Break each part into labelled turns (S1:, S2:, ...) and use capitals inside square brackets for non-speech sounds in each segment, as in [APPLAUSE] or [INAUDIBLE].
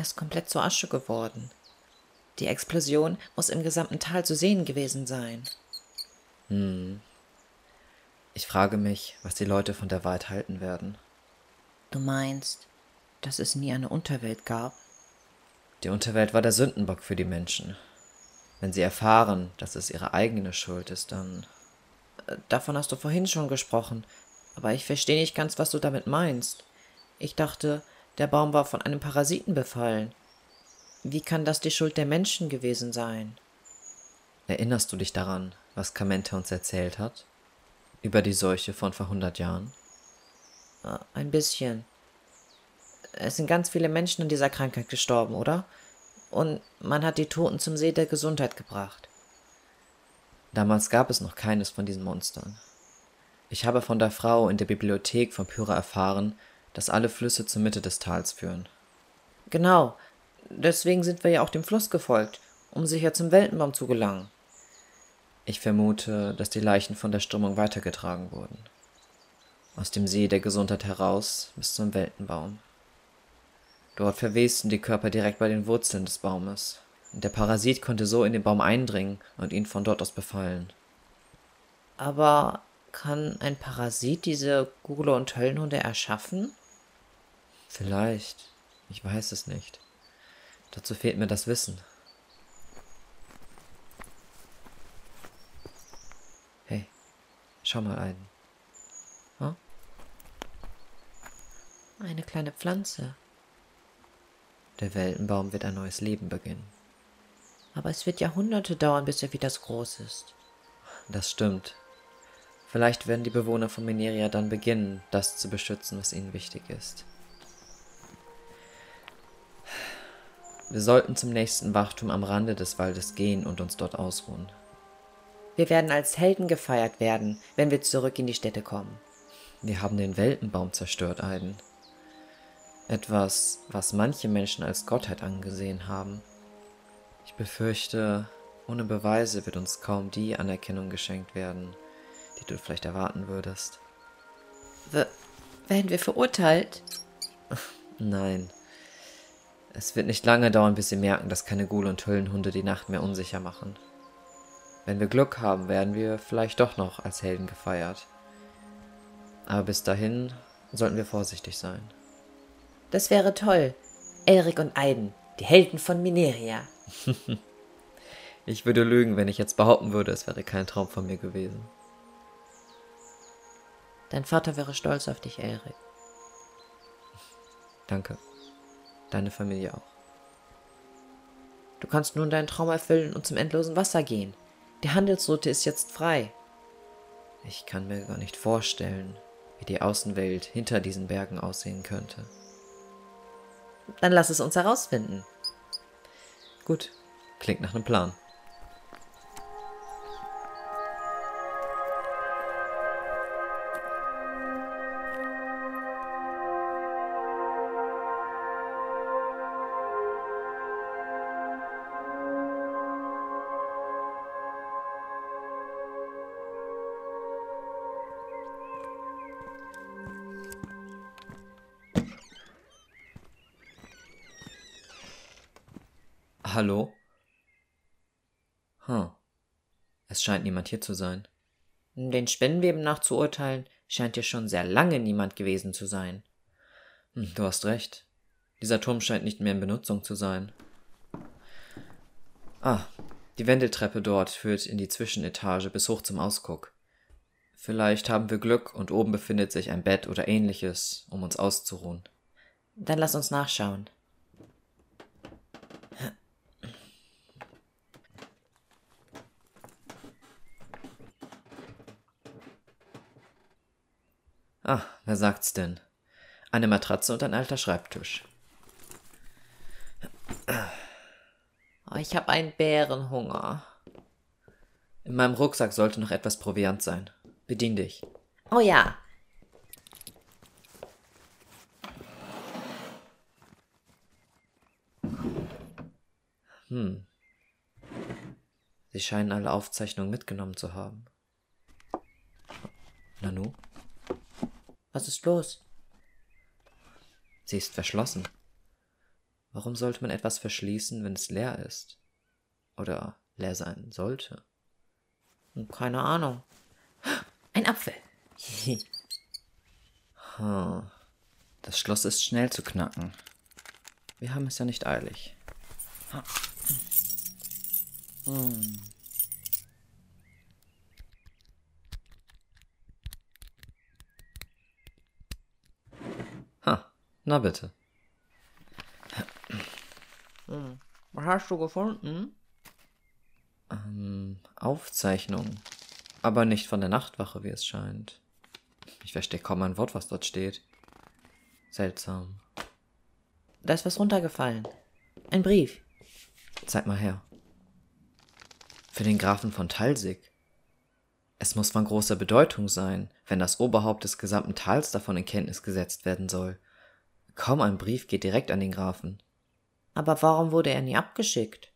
S1: Er ist komplett zur Asche geworden. Die Explosion muss im gesamten Tal zu sehen gewesen sein.
S2: Hm. Ich frage mich, was die Leute von der Wahrheit halten werden.
S1: Du meinst, dass es nie eine Unterwelt gab?
S2: Die Unterwelt war der Sündenbock für die Menschen. Wenn sie erfahren, dass es ihre eigene Schuld ist, dann.
S1: Äh, davon hast du vorhin schon gesprochen, aber ich verstehe nicht ganz, was du damit meinst. Ich dachte, der Baum war von einem Parasiten befallen. Wie kann das die Schuld der Menschen gewesen sein?
S2: Erinnerst du dich daran, was Kamente uns erzählt hat? Über die Seuche von vor hundert Jahren?
S1: Äh, ein bisschen. Es sind ganz viele Menschen an dieser Krankheit gestorben, oder? Und man hat die Toten zum See der Gesundheit gebracht.
S2: Damals gab es noch keines von diesen Monstern. Ich habe von der Frau in der Bibliothek von Pyra erfahren, dass alle Flüsse zur Mitte des Tals führen.
S1: Genau. Deswegen sind wir ja auch dem Fluss gefolgt, um sicher zum Weltenbaum zu gelangen.
S2: Ich vermute, dass die Leichen von der Strömung weitergetragen wurden. Aus dem See der Gesundheit heraus bis zum Weltenbaum. Dort verwesten die Körper direkt bei den Wurzeln des Baumes. Der Parasit konnte so in den Baum eindringen und ihn von dort aus befallen.
S1: Aber kann ein Parasit diese Gule und Höllenhunde erschaffen?
S2: Vielleicht. Ich weiß es nicht. Dazu fehlt mir das Wissen. Hey, schau mal ein.
S1: Hm? Eine kleine Pflanze.
S2: Der Weltenbaum wird ein neues Leben beginnen.
S1: Aber es wird Jahrhunderte dauern, bis er wieder groß ist.
S2: Das stimmt. Vielleicht werden die Bewohner von Mineria dann beginnen, das zu beschützen, was ihnen wichtig ist. Wir sollten zum nächsten Wachturm am Rande des Waldes gehen und uns dort ausruhen.
S1: Wir werden als Helden gefeiert werden, wenn wir zurück in die Städte kommen.
S2: Wir haben den Weltenbaum zerstört, Aiden. Etwas, was manche Menschen als Gottheit angesehen haben. Ich befürchte, ohne Beweise wird uns kaum die Anerkennung geschenkt werden, die du vielleicht erwarten würdest.
S1: W werden wir verurteilt?
S2: Nein. Es wird nicht lange dauern, bis sie merken, dass keine Gule und Höllenhunde die Nacht mehr unsicher machen. Wenn wir Glück haben, werden wir vielleicht doch noch als Helden gefeiert. Aber bis dahin sollten wir vorsichtig sein.
S1: Das wäre toll. Elric und Aiden, die Helden von Mineria. [LAUGHS]
S2: ich würde lügen, wenn ich jetzt behaupten würde, es wäre kein Traum von mir gewesen.
S1: Dein Vater wäre stolz auf dich, Elric.
S2: Danke. Deine Familie auch.
S1: Du kannst nun deinen Traum erfüllen und zum endlosen Wasser gehen. Die Handelsroute ist jetzt frei.
S2: Ich kann mir gar nicht vorstellen, wie die Außenwelt hinter diesen Bergen aussehen könnte.
S1: Dann lass es uns herausfinden.
S2: Gut, klingt nach einem Plan. Hallo? Hm. Es scheint niemand hier zu sein.
S1: Den Spinnenweben nach zu urteilen, scheint hier schon sehr lange niemand gewesen zu sein.
S2: Hm, du hast recht. Dieser Turm scheint nicht mehr in Benutzung zu sein. Ah, die Wendeltreppe dort führt in die Zwischenetage bis hoch zum Ausguck. Vielleicht haben wir Glück und oben befindet sich ein Bett oder ähnliches, um uns auszuruhen.
S1: Dann lass uns nachschauen.
S2: Ah, wer sagt's denn? Eine Matratze und ein alter Schreibtisch.
S1: Oh, ich habe einen Bärenhunger.
S2: In meinem Rucksack sollte noch etwas Proviant sein. Bedien dich.
S1: Oh ja.
S2: Hm. Sie scheinen alle Aufzeichnungen mitgenommen zu haben. Nanu?
S1: Was ist los?
S2: Sie ist verschlossen. Warum sollte man etwas verschließen, wenn es leer ist? Oder leer sein sollte?
S1: Keine Ahnung. Ein Apfel. [LAUGHS]
S2: hm. Das Schloss ist schnell zu knacken. Wir haben es ja nicht eilig. Hm. Na bitte.
S1: Hm. Was hast du gefunden?
S2: Ähm, Aufzeichnung. Aber nicht von der Nachtwache, wie es scheint. Ich verstehe kaum ein Wort, was dort steht. Seltsam.
S1: Da ist was runtergefallen. Ein Brief.
S2: Zeig mal her. Für den Grafen von Talsig. Es muss von großer Bedeutung sein, wenn das Oberhaupt des gesamten Tals davon in Kenntnis gesetzt werden soll. Kaum ein Brief geht direkt an den Grafen.
S1: Aber warum wurde er nie abgeschickt?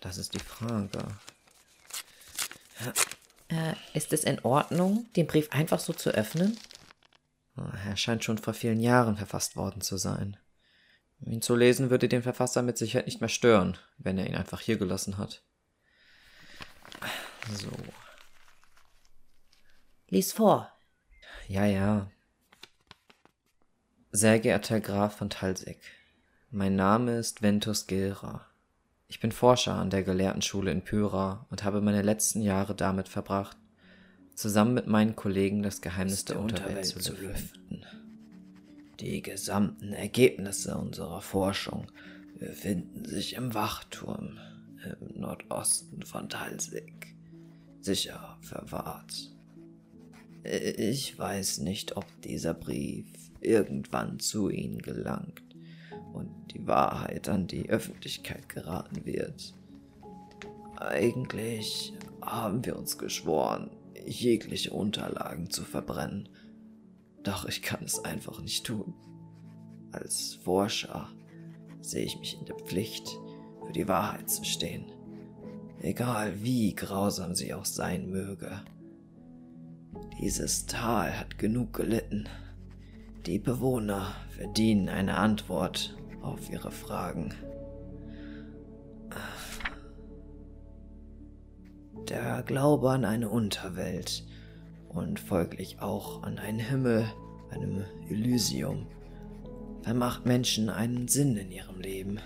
S2: Das ist die Frage.
S1: Äh, ist es in Ordnung, den Brief einfach so zu öffnen?
S2: Er scheint schon vor vielen Jahren verfasst worden zu sein. Ihn zu lesen würde den Verfasser mit Sicherheit nicht mehr stören, wenn er ihn einfach hier gelassen hat. So.
S1: Lies vor.
S2: Ja, ja. Sehr geehrter Herr Graf von Talsig, mein Name ist Ventus Gilra. Ich bin Forscher an der Gelehrtenschule in Pyra und habe meine letzten Jahre damit verbracht, zusammen mit meinen Kollegen das Geheimnis der, der, Unterwelt, Unterwelt zu lüften. Die gesamten Ergebnisse unserer Forschung befinden sich im Wachturm im Nordosten von Talsig, sicher verwahrt. Ich weiß nicht, ob dieser Brief irgendwann zu Ihnen gelangt und die Wahrheit an die Öffentlichkeit geraten wird. Eigentlich haben wir uns geschworen, jegliche Unterlagen zu verbrennen. Doch ich kann es einfach nicht tun. Als Forscher sehe ich mich in der Pflicht, für die Wahrheit zu stehen. Egal wie grausam sie auch sein möge. Dieses Tal hat genug gelitten. Die Bewohner verdienen eine Antwort auf ihre Fragen. Der Glaube an eine Unterwelt und folglich auch an einen Himmel, einem Elysium, vermacht Menschen einen Sinn in ihrem Leben.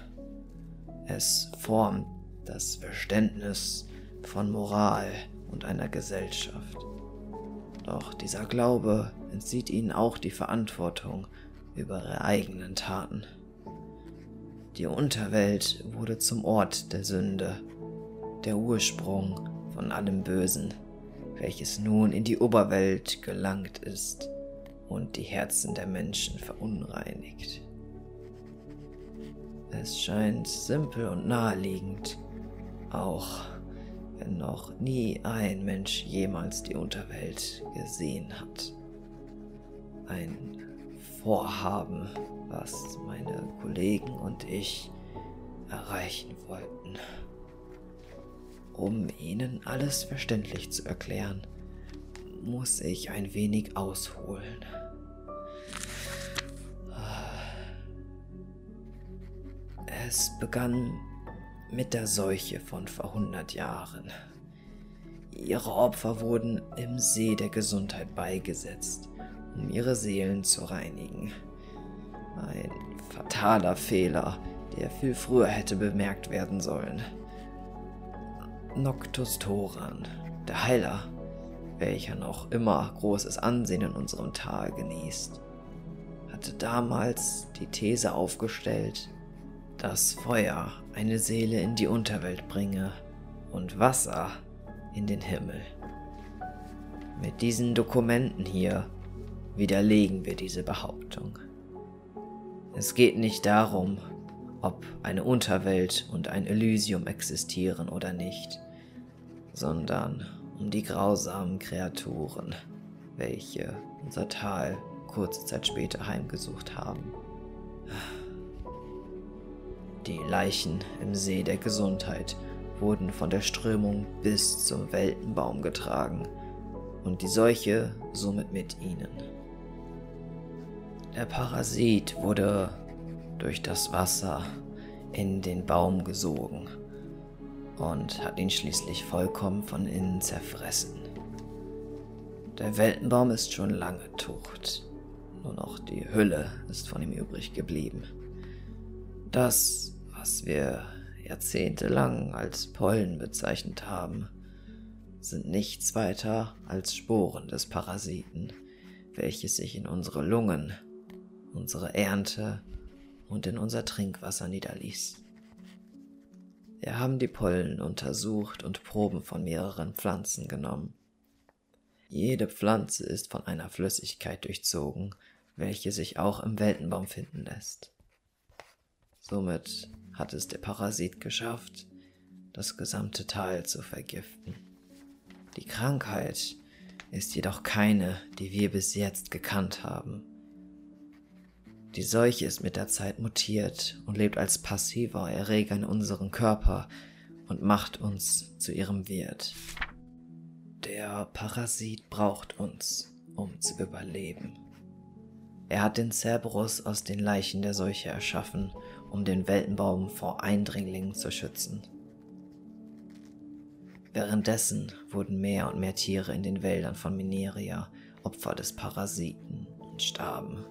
S2: Es formt das Verständnis von Moral und einer Gesellschaft. Doch dieser Glaube entzieht ihnen auch die Verantwortung über ihre eigenen Taten. Die Unterwelt wurde zum Ort der Sünde, der Ursprung von allem Bösen, welches nun in die Oberwelt gelangt ist und die Herzen der Menschen verunreinigt. Es scheint simpel und naheliegend, auch noch nie ein Mensch jemals die Unterwelt gesehen hat. Ein Vorhaben, was meine Kollegen und ich erreichen wollten. Um Ihnen alles verständlich zu erklären, muss ich ein wenig ausholen. Es begann mit der Seuche von vor hundert Jahren. Ihre Opfer wurden im See der Gesundheit beigesetzt, um ihre Seelen zu reinigen. Ein fataler Fehler, der viel früher hätte bemerkt werden sollen. Noctus Thoran, der Heiler, welcher noch immer großes Ansehen in unserem Tal genießt, hatte damals die These aufgestellt, dass Feuer eine Seele in die Unterwelt bringe und Wasser in den Himmel. Mit diesen Dokumenten hier widerlegen wir diese Behauptung. Es geht nicht darum, ob eine Unterwelt und ein Elysium existieren oder nicht sondern um die grausamen Kreaturen, welche unser Tal kurze Zeit später heimgesucht haben. Die Leichen im See der Gesundheit wurden von der Strömung bis zum Weltenbaum getragen und die Seuche somit mit ihnen. Der Parasit wurde durch das Wasser in den Baum gesogen und hat ihn schließlich vollkommen von innen zerfressen. Der Weltenbaum ist schon lange tot, nur noch die Hülle ist von ihm übrig geblieben. Das, was wir jahrzehntelang als Pollen bezeichnet haben, sind nichts weiter als Sporen des Parasiten, welches sich in unsere Lungen unsere Ernte und in unser Trinkwasser niederließ. Wir haben die Pollen untersucht und Proben von mehreren Pflanzen genommen. Jede Pflanze ist von einer Flüssigkeit durchzogen, welche sich auch im Weltenbaum finden lässt. Somit hat es der Parasit geschafft, das gesamte Tal zu vergiften. Die Krankheit ist jedoch keine, die wir bis jetzt gekannt haben. Die Seuche ist mit der Zeit mutiert und lebt als passiver Erreger in unserem Körper und macht uns zu ihrem Wirt. Der Parasit braucht uns, um zu überleben. Er hat den Cerberus aus den Leichen der Seuche erschaffen, um den Weltenbaum vor Eindringlingen zu schützen. Währenddessen wurden mehr und mehr Tiere in den Wäldern von Mineria Opfer des Parasiten und starben.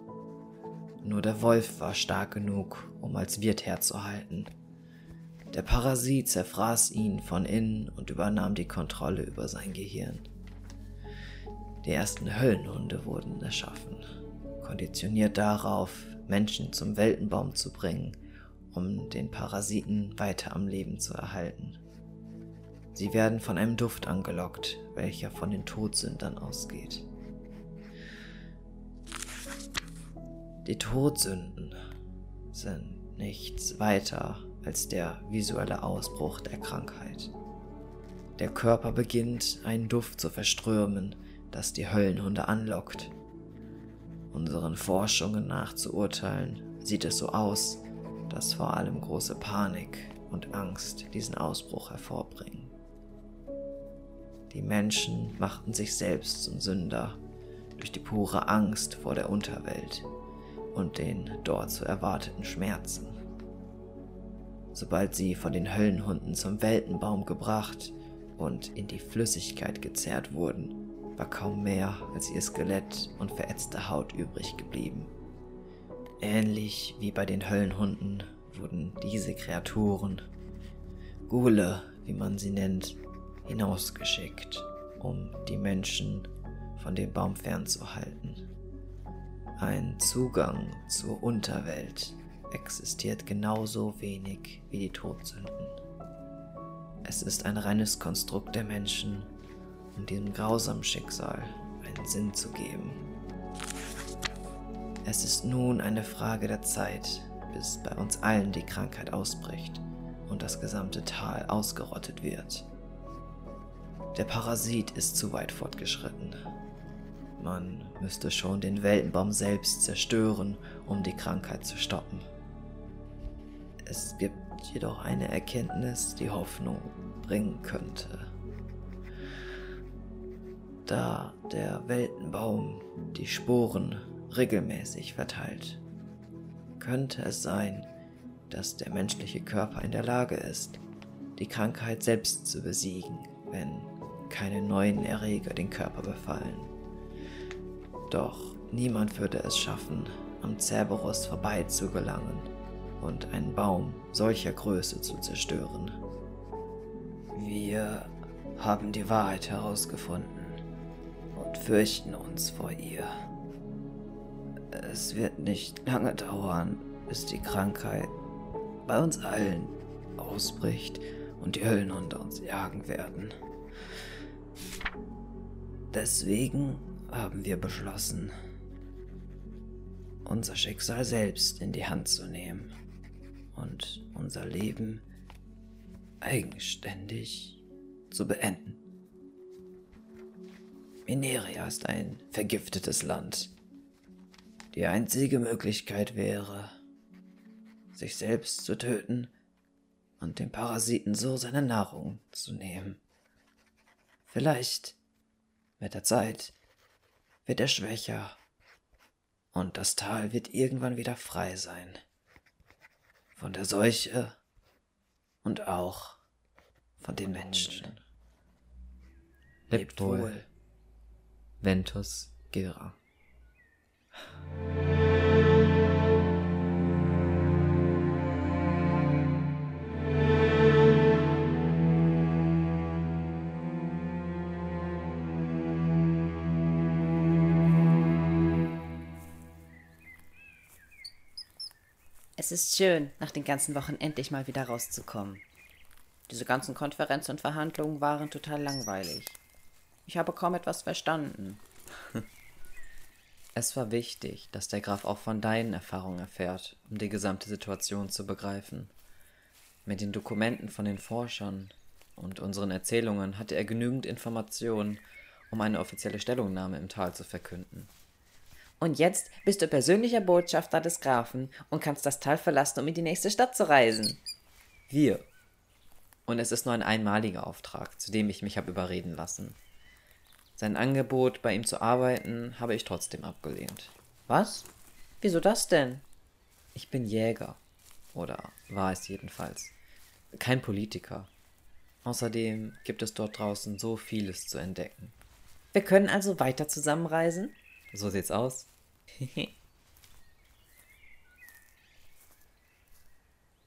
S2: Nur der Wolf war stark genug, um als Wirt herzuhalten. Der Parasit zerfraß ihn von innen und übernahm die Kontrolle über sein Gehirn. Die ersten Höllenhunde wurden erschaffen, konditioniert darauf, Menschen zum Weltenbaum zu bringen, um den Parasiten weiter am Leben zu erhalten. Sie werden von einem Duft angelockt, welcher von den Todsündern ausgeht. Die Todsünden sind nichts weiter als der visuelle Ausbruch der Krankheit. Der Körper beginnt einen Duft zu verströmen, das die Höllenhunde anlockt. Unseren Forschungen nach zu urteilen, sieht es so aus, dass vor allem große Panik und Angst diesen Ausbruch hervorbringen. Die Menschen machten sich selbst zum Sünder durch die pure Angst vor der Unterwelt und den dort zu erwarteten Schmerzen. Sobald sie von den Höllenhunden zum Weltenbaum gebracht und in die Flüssigkeit gezerrt wurden, war kaum mehr als ihr Skelett und verätzte Haut übrig geblieben. Ähnlich wie bei den Höllenhunden wurden diese Kreaturen, Gule, wie man sie nennt, hinausgeschickt, um die Menschen von dem Baum fernzuhalten. Ein Zugang zur Unterwelt existiert genauso wenig wie die Todsünden. Es ist ein reines Konstrukt der Menschen, um diesem grausamen Schicksal einen Sinn zu geben. Es ist nun eine Frage der Zeit, bis bei uns allen die Krankheit ausbricht und das gesamte Tal ausgerottet wird. Der Parasit ist zu weit fortgeschritten man müsste schon den Weltenbaum selbst zerstören, um die Krankheit zu stoppen. Es gibt jedoch eine Erkenntnis, die Hoffnung bringen könnte. Da der Weltenbaum die Sporen regelmäßig verteilt, könnte es sein, dass der menschliche Körper in der Lage ist, die Krankheit selbst zu besiegen, wenn keine neuen Erreger den Körper befallen. Doch niemand würde es schaffen, am Cerberus vorbeizugelangen und einen Baum solcher Größe zu zerstören. Wir haben die Wahrheit herausgefunden und fürchten uns vor ihr. Es wird nicht lange dauern, bis die Krankheit bei uns allen ausbricht und die Höllen unter uns jagen werden. Deswegen haben wir beschlossen, unser Schicksal selbst in die Hand zu nehmen und unser Leben eigenständig zu beenden. Mineria ist ein vergiftetes Land. Die einzige Möglichkeit wäre, sich selbst zu töten und dem Parasiten so seine Nahrung zu nehmen. Vielleicht Mit der Zeit wird er schwächer und das Tal wird irgendwann wieder frei sein. Von der Seuche und auch von den Menschen.
S3: Lebt wohl. Ventus Gilra.
S1: Ist schön, nach den ganzen Wochen endlich mal wieder rauszukommen. Diese ganzen Konferenzen und Verhandlungen waren total langweilig. Ich habe kaum etwas verstanden.
S2: Es war wichtig, dass der Graf auch von deinen Erfahrungen erfährt, um die gesamte Situation zu begreifen. Mit den Dokumenten von den Forschern und unseren Erzählungen hatte er genügend Informationen, um eine offizielle Stellungnahme im Tal zu verkünden.
S1: Und jetzt bist du persönlicher Botschafter des Grafen und kannst das Tal verlassen, um in die nächste Stadt zu reisen.
S2: Wir. Und es ist nur ein einmaliger Auftrag, zu dem ich mich habe überreden lassen. Sein Angebot, bei ihm zu arbeiten, habe ich trotzdem abgelehnt.
S1: Was? Wieso das denn?
S2: Ich bin Jäger. Oder war es jedenfalls. Kein Politiker. Außerdem gibt es dort draußen so vieles zu entdecken.
S1: Wir können also weiter zusammenreisen?
S2: So sieht's aus. [LAUGHS]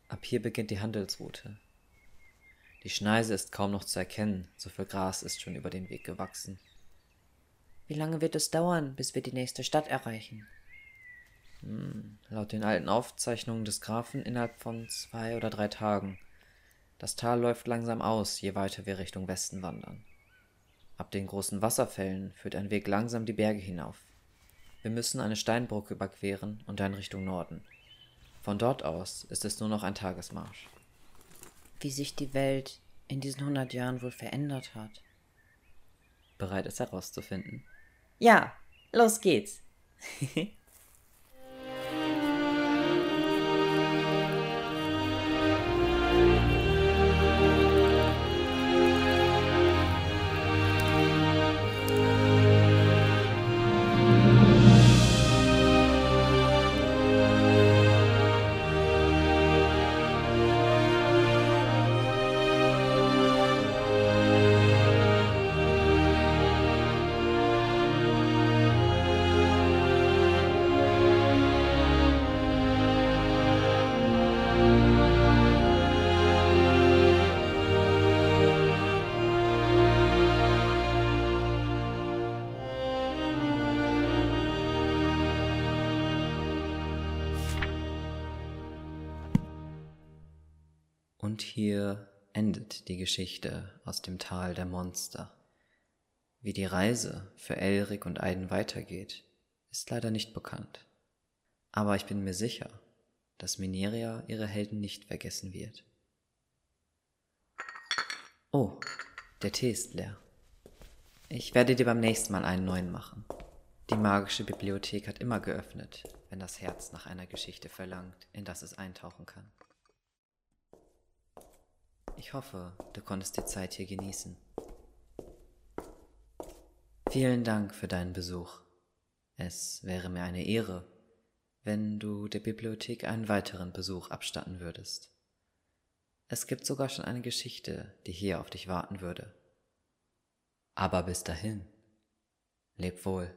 S2: Ab hier beginnt die Handelsroute. Die Schneise ist kaum noch zu erkennen, so viel Gras ist schon über den Weg gewachsen.
S1: Wie lange wird es dauern, bis wir die nächste Stadt erreichen?
S2: Hm, laut den alten Aufzeichnungen des Grafen innerhalb von zwei oder drei Tagen. Das Tal läuft langsam aus, je weiter wir Richtung Westen wandern. Ab den großen Wasserfällen führt ein Weg langsam die Berge hinauf. Wir müssen eine Steinbrücke überqueren und dann Richtung Norden. Von dort aus ist es nur noch ein Tagesmarsch.
S1: Wie sich die Welt in diesen hundert Jahren wohl verändert hat.
S2: Bereit es herauszufinden?
S1: Ja, los geht's. [LAUGHS]
S2: Und hier endet die Geschichte aus dem Tal der Monster. Wie die Reise für Elric und Aiden weitergeht, ist leider nicht bekannt. Aber ich bin mir sicher, dass Mineria ihre Helden nicht vergessen wird. Oh, der Tee ist leer. Ich werde dir beim nächsten Mal einen neuen machen. Die magische Bibliothek hat immer geöffnet, wenn das Herz nach einer Geschichte verlangt, in das es eintauchen kann. Ich hoffe, du konntest die Zeit hier genießen. Vielen Dank für deinen Besuch. Es wäre mir eine Ehre, wenn du der Bibliothek einen weiteren Besuch abstatten würdest. Es gibt sogar schon eine Geschichte, die hier auf dich warten würde. Aber bis dahin, leb wohl.